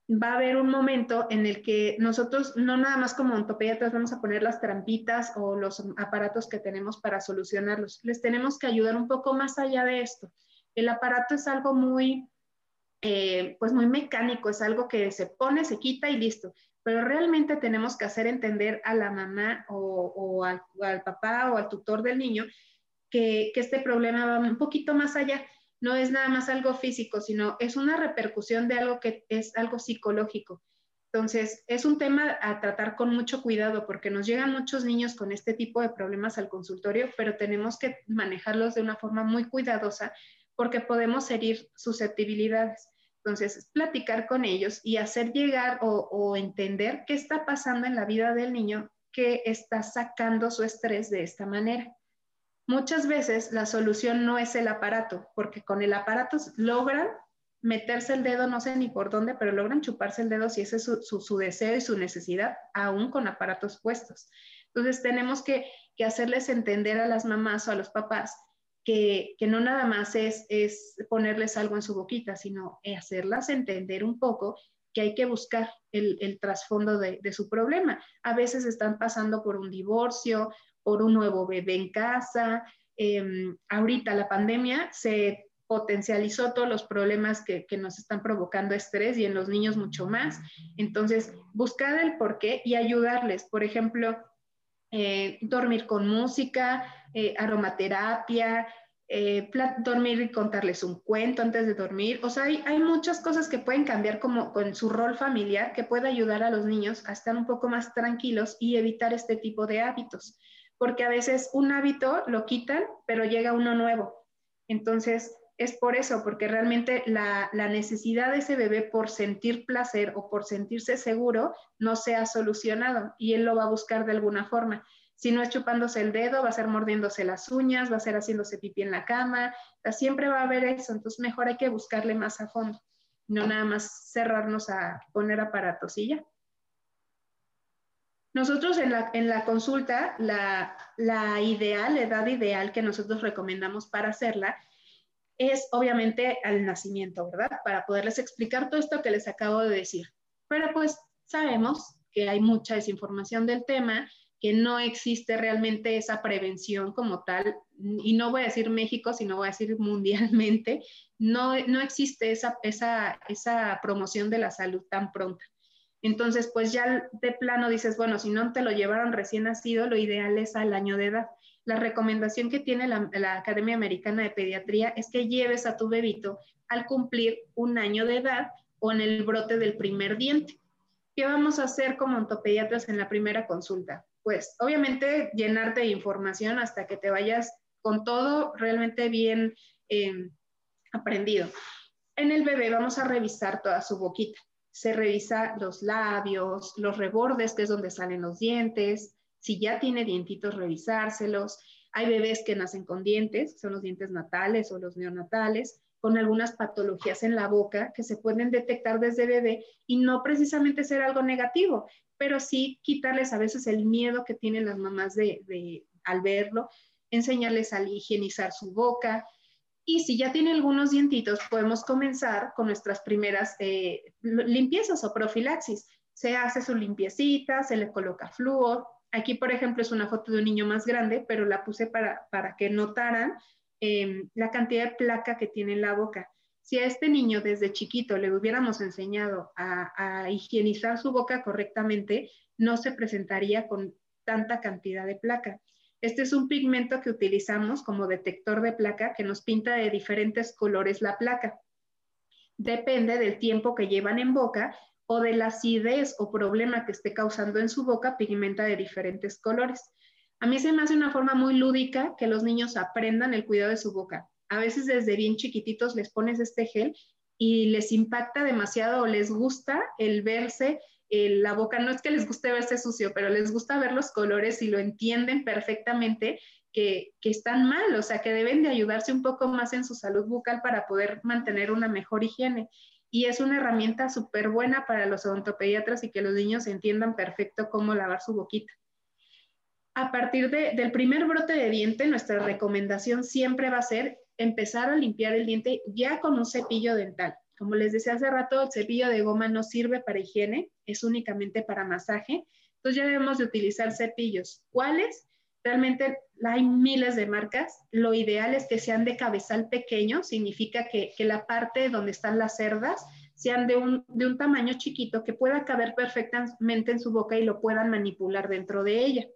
S2: va a haber un momento en el que nosotros, no nada más como ontopediatras, vamos a poner las trampitas o los aparatos que tenemos para solucionarlos. Les tenemos que ayudar un poco más allá de esto. El aparato es algo muy, eh, pues muy mecánico, es algo que se pone, se quita y listo. Pero realmente tenemos que hacer entender a la mamá o, al, papá o al tutor del niño que, que este problema va un poquito más allá no es nada más algo físico, sino es una repercusión de algo que es algo psicológico. Entonces, es un tema a tratar con mucho cuidado porque nos llegan muchos niños con este tipo de problemas al consultorio, pero tenemos que manejarlos de una forma muy cuidadosa porque podemos herir susceptibilidades. Entonces, platicar con ellos y hacer llegar o, entender qué está pasando en la vida del niño que está sacando su estrés de esta manera. Muchas veces la solución no es el aparato, porque con el aparato logran meterse el dedo, no sé ni por dónde, pero logran chuparse el dedo si ese es su, deseo y su necesidad, aún con aparatos puestos. Entonces tenemos que, hacerles entender a las mamás o a los papás que, no nada más es, es, ponerles algo en su boquita, sino hacerlas entender un poco que hay que buscar el, trasfondo de, de, su problema. A veces están pasando por un divorcio por un nuevo bebé en casa. Em, ahorita la pandemia se potencializó todos los problemas que, nos están provocando estrés y en los niños mucho más. Entonces, buscar el porqué y ayudarles. Por ejemplo, eh, dormir con música, eh, aromaterapia, eh, dormir y contarles un cuento antes de dormir. O sea, hay, hay, muchas cosas que pueden cambiar como con su rol familiar que puede ayudar a los niños a estar un poco más tranquilos y evitar este tipo de hábitos. Porque a veces un hábito lo quitan, pero llega uno nuevo. Entonces, es por eso, porque realmente la, la, necesidad de ese bebé por sentir placer o por sentirse seguro no se ha solucionado y él lo va a buscar de alguna forma. Si no es chupándose el dedo, va a ser mordiéndose las uñas, va a ser haciéndose pipí en la cama, siempre va a haber eso, entonces mejor hay que buscarle más a fondo, no nada más cerrarnos a poner aparatos y ya. Nosotros en la, en la consulta, la, la ideal, la edad ideal que nosotros recomendamos para hacerla es obviamente al nacimiento, ¿verdad? Para poderles explicar todo esto que les acabo de decir. Pero pues sabemos que hay mucha desinformación del tema que no existe realmente esa prevención como tal, y no voy a decir México, sino voy a decir mundialmente, no, no existe esa, esa, esa promoción de la salud tan pronta. Entonces, pues ya de plano dices, bueno, si no te lo llevaron recién nacido, lo ideal es al año de edad. La recomendación que tiene la, Academia Americana de Pediatría es que lleves a tu bebito al cumplir un año de edad o en el brote del primer diente. ¿Qué vamos a hacer como ontopediatras en la primera consulta? pues obviamente llenarte de información hasta que te vayas con todo realmente bien em, aprendido. En el bebé vamos a revisar toda su boquita. Se revisa los labios, los rebordes, que es donde salen los dientes. Si ya tiene dientitos, revisárselos. Hay bebés que nacen con dientes, son los dientes natales o los neonatales, con algunas patologías en la boca que se pueden detectar desde bebé y no precisamente ser algo negativo pero sí quitarles a veces el miedo que tienen las mamás de, al verlo, enseñarles a higienizar su boca. Y si ya tiene algunos dientitos, podemos comenzar con nuestras primeras eh, limpiezas o profilaxis. Se hace su limpiecita, se le coloca flúor. Aquí, por ejemplo, es una foto de un niño más grande, pero la puse para, para que notaran em, la cantidad de placa que tiene en la boca. Si a este niño desde chiquito le hubiéramos enseñado a, higienizar su boca correctamente, no se presentaría con tanta cantidad de placa. Este es un pigmento que utilizamos como detector de placa que nos pinta de diferentes colores la placa. Depende del tiempo que llevan en boca o de la acidez o problema que esté causando en su boca, pigmenta de diferentes colores. A mí se me hace una forma muy lúdica que los niños aprendan el cuidado de su boca a veces desde bien chiquititos les pones este gel y les impacta demasiado o les gusta el verse la boca, no es que les guste verse sucio, pero les gusta ver los colores y lo entienden perfectamente que, que, están mal, o sea, que deben de ayudarse un poco más en su salud bucal para poder mantener una mejor higiene. Y es una herramienta súper buena para los odontopediatras y que los niños entiendan perfecto cómo lavar su boquita a partir del primer brote de diente, nuestra recomendación siempre va a ser empezar a limpiar el diente ya con un cepillo dental. Como les decía hace rato, el cepillo de goma no sirve para higiene, es únicamente para masaje. Entonces ya debemos de utilizar cepillos. ¿Cuáles? Realmente hay miles de marcas. Lo ideal es que sean de cabezal pequeño, significa que, la parte donde están las cerdas sean de un, de un tamaño chiquito que pueda caber perfectamente en su boca y lo puedan manipular dentro de ella.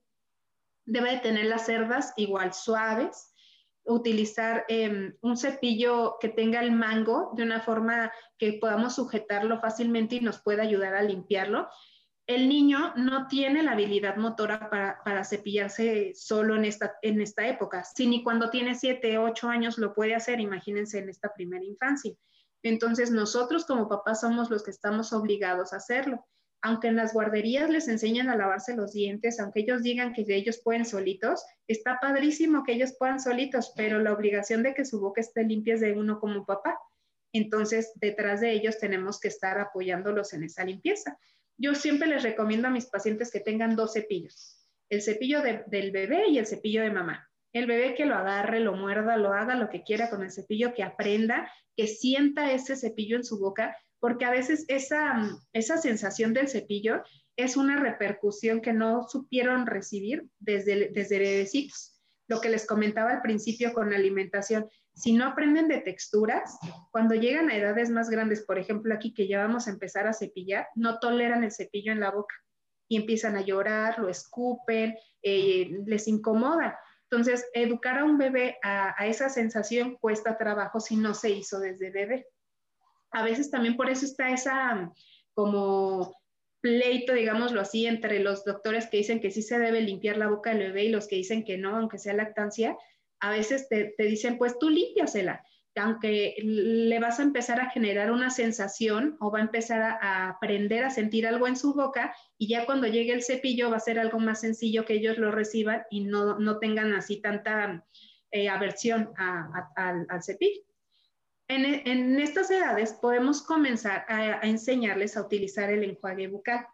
S2: Debe de tener las cerdas igual suaves, utilizar em, un cepillo que tenga el mango de una forma que podamos sujetarlo fácilmente y nos pueda ayudar a limpiarlo. El niño no tiene la habilidad motora para, cepillarse solo en esta, en esta época. Si ni cuando tiene 7, 8 años lo puede hacer, imagínense en esta primera infancia. Entonces nosotros como papás somos los que estamos obligados a hacerlo aunque en las guarderías les enseñan a lavarse los dientes, aunque ellos digan que ellos pueden solitos, está padrísimo que ellos puedan solitos, pero la obligación de que su boca esté limpia es de uno como papá. Entonces, detrás de ellos tenemos que estar apoyándolos en esa limpieza. Yo siempre les recomiendo a mis pacientes que tengan dos cepillos, el cepillo del bebé y el cepillo de mamá. El bebé que lo agarre, lo muerda, lo haga lo que quiera con el cepillo, que aprenda, que sienta ese cepillo en su boca, porque a veces esa, esa sensación del cepillo es una repercusión que no supieron recibir desde, desde bebecitos. Lo que les comentaba al principio con la alimentación, si no aprenden de texturas, cuando llegan a edades más grandes, por ejemplo aquí que ya vamos a empezar a cepillar, no toleran el cepillo en la boca y empiezan a llorar, lo escupen, eh, les incomoda. Entonces, educar a un bebé a, esa sensación cuesta trabajo si no se hizo desde bebé. A veces también por eso está esa como pleito, digámoslo así, entre los doctores que dicen que sí se debe limpiar la boca del bebé y los que dicen que no, aunque sea lactancia, a veces te, dicen, pues tú límpiasela aunque le vas a empezar a generar una sensación o va a empezar a, aprender a sentir algo en su boca y ya cuando llegue el cepillo va a ser algo más sencillo que ellos lo reciban y no, tengan así tanta eh, aversión al cepillo. En, estas edades podemos comenzar a enseñarles a utilizar el enjuague bucal.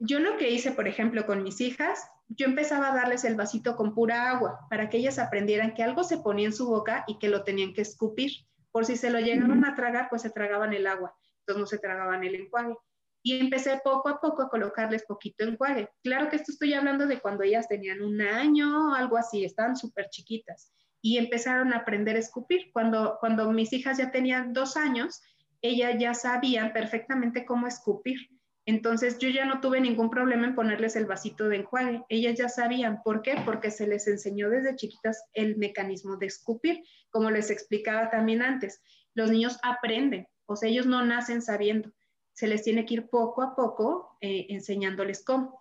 S2: Yo lo que hice, por ejemplo, con mis hijas, yo empezaba a darles el vasito con pura agua para que ellas aprendieran que algo se ponía en su boca y que lo tenían que escupir. Por si se lo llegaban a tragar, pues se tragaban el agua, entonces no se tragaban el enjuague. Y empecé poco a poco a colocarles poquito enjuague. Claro que esto estoy hablando de cuando ellas tenían un año o algo así, estaban súper chiquitas. Y empezaron a aprender a escupir. Cuando, cuando mis hijas ya tenían dos años, ellas ya sabían perfectamente cómo escupir entonces yo ya no tuve ningún problema en ponerles el vasito de enjuague. Ellas ya sabían por qué, porque se les enseñó desde chiquitas el mecanismo de escupir, como les explicaba también antes. Los niños aprenden, o sea, ellos no nacen sabiendo. Se les tiene que ir poco a poco eh, enseñándoles cómo.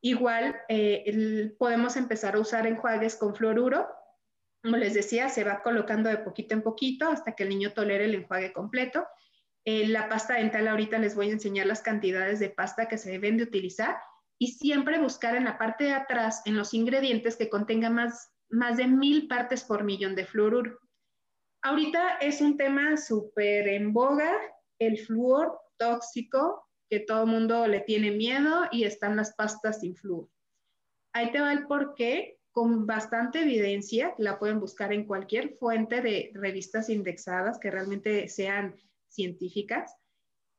S2: Igual eh, podemos empezar a usar enjuagues con fluoruro. Como les decía, se va colocando de poquito en poquito hasta que el niño tolere el enjuague completo eh, la pasta dental ahorita les voy a enseñar las cantidades de pasta que se deben de utilizar y siempre buscar en la parte de atrás, en los ingredientes que contengan más, más de mil partes por millón de fluoruro. Ahorita es un tema súper en boga, el flúor tóxico, que todo mundo le tiene miedo y están las pastas sin flúor. Ahí te va el porqué, con bastante evidencia, la pueden buscar en cualquier fuente de revistas indexadas que realmente sean científicas,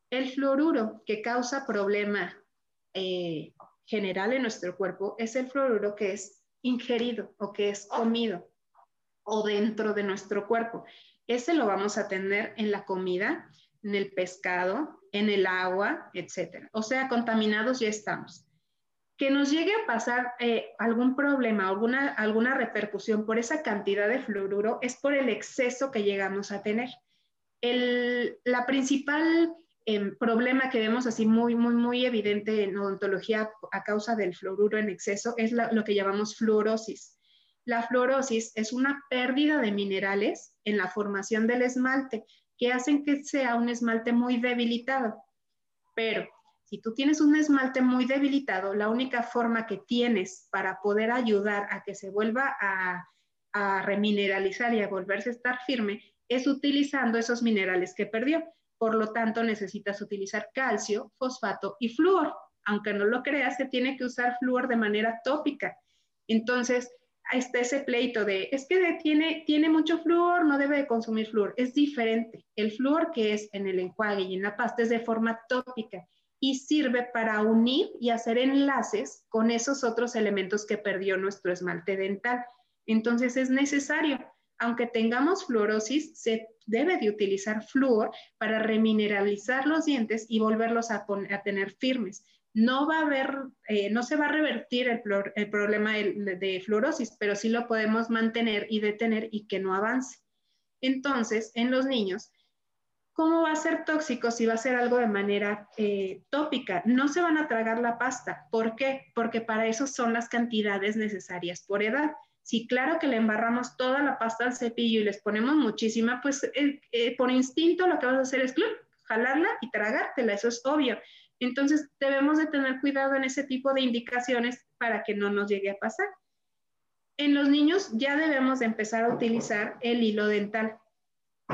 S2: el fluoruro que causa problema eh, general en nuestro cuerpo es el fluoruro que es ingerido o que es comido o dentro de nuestro cuerpo. Ese lo vamos a tener en la comida, en el pescado, en el agua, etc. O sea, contaminados ya estamos. Que nos llegue a pasar eh, algún problema, alguna, alguna repercusión por esa cantidad de fluoruro es por el exceso que llegamos a tener el la principal em, problema que vemos así muy, muy, muy evidente en odontología a causa del fluoruro en exceso es lo que llamamos fluorosis. La fluorosis es una pérdida de minerales en la formación del esmalte que hacen que sea un esmalte muy debilitado. Pero si tú tienes un esmalte muy debilitado, la única forma que tienes para poder ayudar a que se vuelva a, remineralizar y a volverse a estar firme es utilizando esos minerales que perdió. Por lo tanto, necesitas utilizar calcio, fosfato y flúor. Aunque no lo creas, se tiene que usar flúor de manera tópica. Entonces, está ese pleito de, es que tiene, tiene mucho flúor, no debe de consumir flúor. Es diferente. El flúor que es en el enjuague y en la pasta es de forma tópica y sirve para unir y hacer enlaces con esos otros elementos que perdió nuestro esmalte dental. Entonces es necesario aunque tengamos fluorosis, se debe de utilizar flúor para remineralizar los dientes y volverlos a, tener firmes. No va a haber, eh, no se va a revertir el, problema de, de, fluorosis, pero sí lo podemos mantener y detener y que no avance. Entonces, en los niños, ¿cómo va a ser tóxico si va a ser algo de manera eh, tópica? No se van a tragar la pasta. ¿Por qué? Porque para eso son las cantidades necesarias por edad. Si claro que le embarramos toda la pasta al cepillo y les ponemos muchísima, pues eh, eh, por instinto lo que vas a hacer es jalarla y tragártela, eso es obvio. Entonces debemos de tener cuidado en ese tipo de indicaciones para que no nos llegue a pasar. En los niños ya debemos de empezar a utilizar el hilo dental.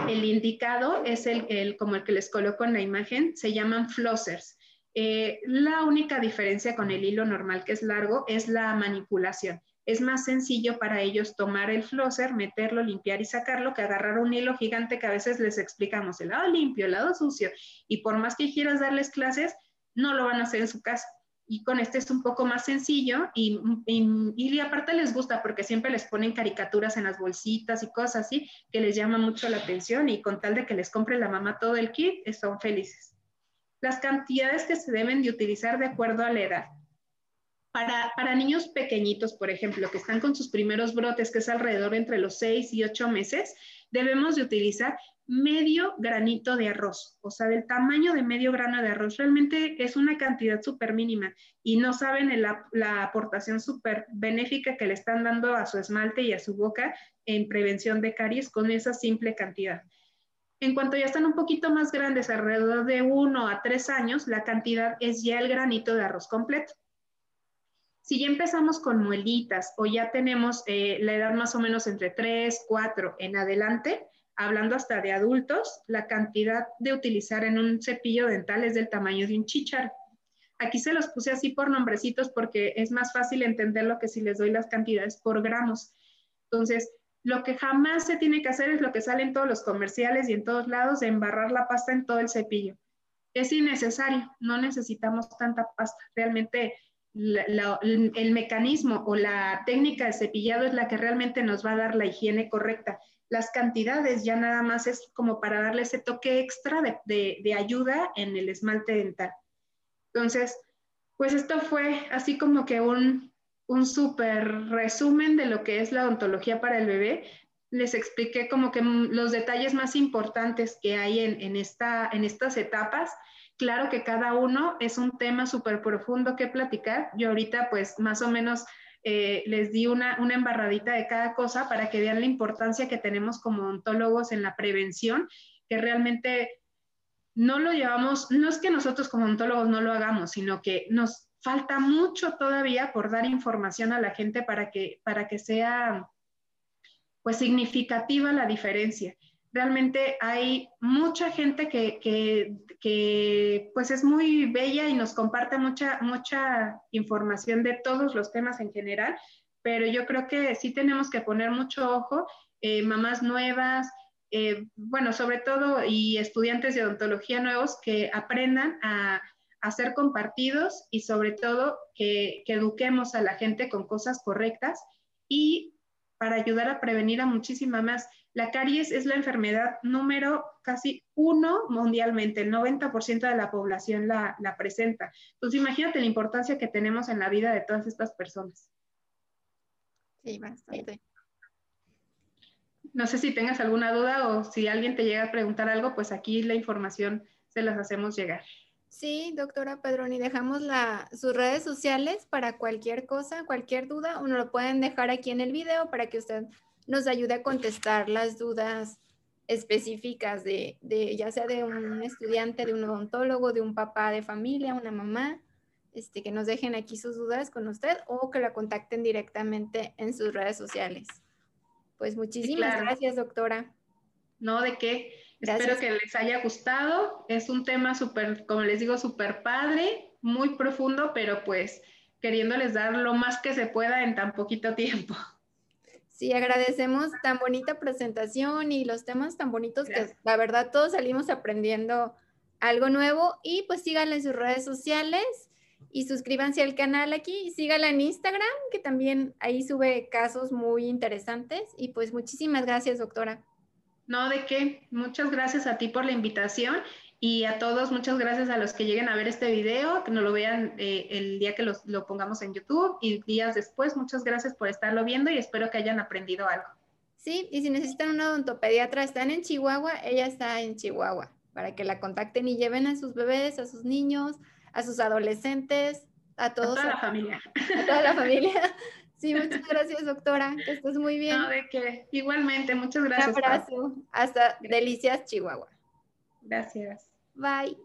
S2: El indicado es el, como el que les coloco en la imagen, se llaman flossers. Eh, la única diferencia con el hilo normal que es largo es la manipulación es más sencillo para ellos tomar el flosser, meterlo, limpiar y sacarlo, que agarrar un hilo gigante que a veces les explicamos el lado limpio, el lado sucio, y por más que quieras darles clases, no lo van a hacer en su casa. Y con este es un poco más sencillo y, y, aparte les gusta porque siempre les ponen caricaturas en las bolsitas y cosas así que les llama mucho la atención y con tal de que les compre la mamá todo el kit, son felices. Las cantidades que se deben de utilizar de acuerdo a la edad Para, para, niños pequeñitos, por ejemplo, que están con sus primeros brotes, que es alrededor entre los 6 y 8 meses, debemos de utilizar medio granito de arroz, o sea, del tamaño de medio grano de arroz. Realmente es una cantidad súper mínima y no saben la aportación súper benéfica que le están dando a su esmalte y a su boca en prevención de caries con esa simple cantidad. En cuanto ya están un poquito más grandes, alrededor de uno a tres años, la cantidad es ya el granito de arroz completo. Si ya empezamos con muelitas o ya tenemos eh, la edad más o menos entre 3, 4 en adelante, hablando hasta de adultos, la cantidad de utilizar en un cepillo dental es del tamaño de un chícharo. Aquí se los puse así por nombrecitos porque es más fácil entenderlo que si les doy las cantidades por gramos. Entonces, lo que jamás se tiene que hacer es lo que sale en todos los comerciales y en todos lados, embarrar la pasta en todo el cepillo. Es innecesario, no necesitamos tanta pasta. Realmente el mecanismo o la técnica de cepillado es la que realmente nos va a dar la higiene correcta las cantidades ya nada más es como para darle ese toque extra de, ayuda en el esmalte dental. Entonces, pues esto fue así como que un, un súper resumen de lo que es la odontología para el bebé. Les expliqué como que los detalles más importantes que hay en, en, esta, en estas etapas. Claro que cada uno es un tema súper profundo que platicar. Yo ahorita pues más o menos eh, les di una, embarradita de cada cosa para que vean la importancia que tenemos como ontólogos en la prevención, que realmente no lo llevamos, no es que nosotros como ontólogos no lo hagamos, sino que nos falta mucho todavía por dar información a la gente para que, para que sea pues significativa la diferencia realmente hay mucha gente que, que, pues es muy bella y nos comparte mucha, mucha información de todos los temas en general, pero yo creo que sí tenemos que poner mucho ojo, eh, mamás nuevas, eh, bueno, sobre todo y estudiantes de odontología nuevos que aprendan a, a ser compartidos y sobre todo que, que eduquemos a la gente con cosas correctas y para ayudar a prevenir a muchísima más. La caries es la enfermedad número casi uno mundialmente, el 90% de la población la, presenta. Entonces imagínate la importancia que tenemos en la vida de todas estas personas.
S1: Sí, bastante.
S2: No sé si tengas alguna duda o si alguien te llega a preguntar algo, pues aquí la información se las hacemos llegar.
S1: Sí, doctora Pedroni, dejamos la, sus redes sociales para cualquier cosa, cualquier duda, o nos lo pueden dejar aquí en el video para que usted nos ayude a contestar las dudas específicas de, de, ya sea de un estudiante, de un odontólogo, de un papá de familia, una mamá, este, que nos dejen aquí sus dudas con usted o que la contacten directamente en sus redes sociales. Pues muchísimas gracias, doctora.
S2: No, de qué. Espero que les haya gustado. Es un tema súper, como les digo, súper padre, muy profundo, pero pues queriéndoles dar lo más que se pueda en tan poquito tiempo.
S1: Sí, agradecemos tan bonita presentación y los temas tan bonitos que la verdad todos salimos aprendiendo algo nuevo y pues síganla en sus redes sociales y suscríbanse al canal aquí y síganla en Instagram que también ahí sube casos muy interesantes y pues muchísimas gracias doctora.
S2: No, de qué. Muchas gracias a ti por la invitación y a todos, muchas gracias a los que lleguen a ver este video, que nos lo vean eh, el día que lo pongamos en YouTube y días después. Muchas gracias por estarlo viendo y espero que hayan aprendido algo.
S1: Sí, y si necesitan una odontopediatra, están en Chihuahua, ella está en Chihuahua, para que la contacten y lleven a sus bebés, a sus niños, a sus adolescentes, a todos.
S2: A toda la familia.
S1: A toda la familia. Sí, muchas gracias, doctora. Que estés muy bien.
S2: No, de qué. Igualmente, muchas gracias.
S1: Un abrazo. Hasta Delicias, Chihuahua.
S2: Gracias.
S1: Bye.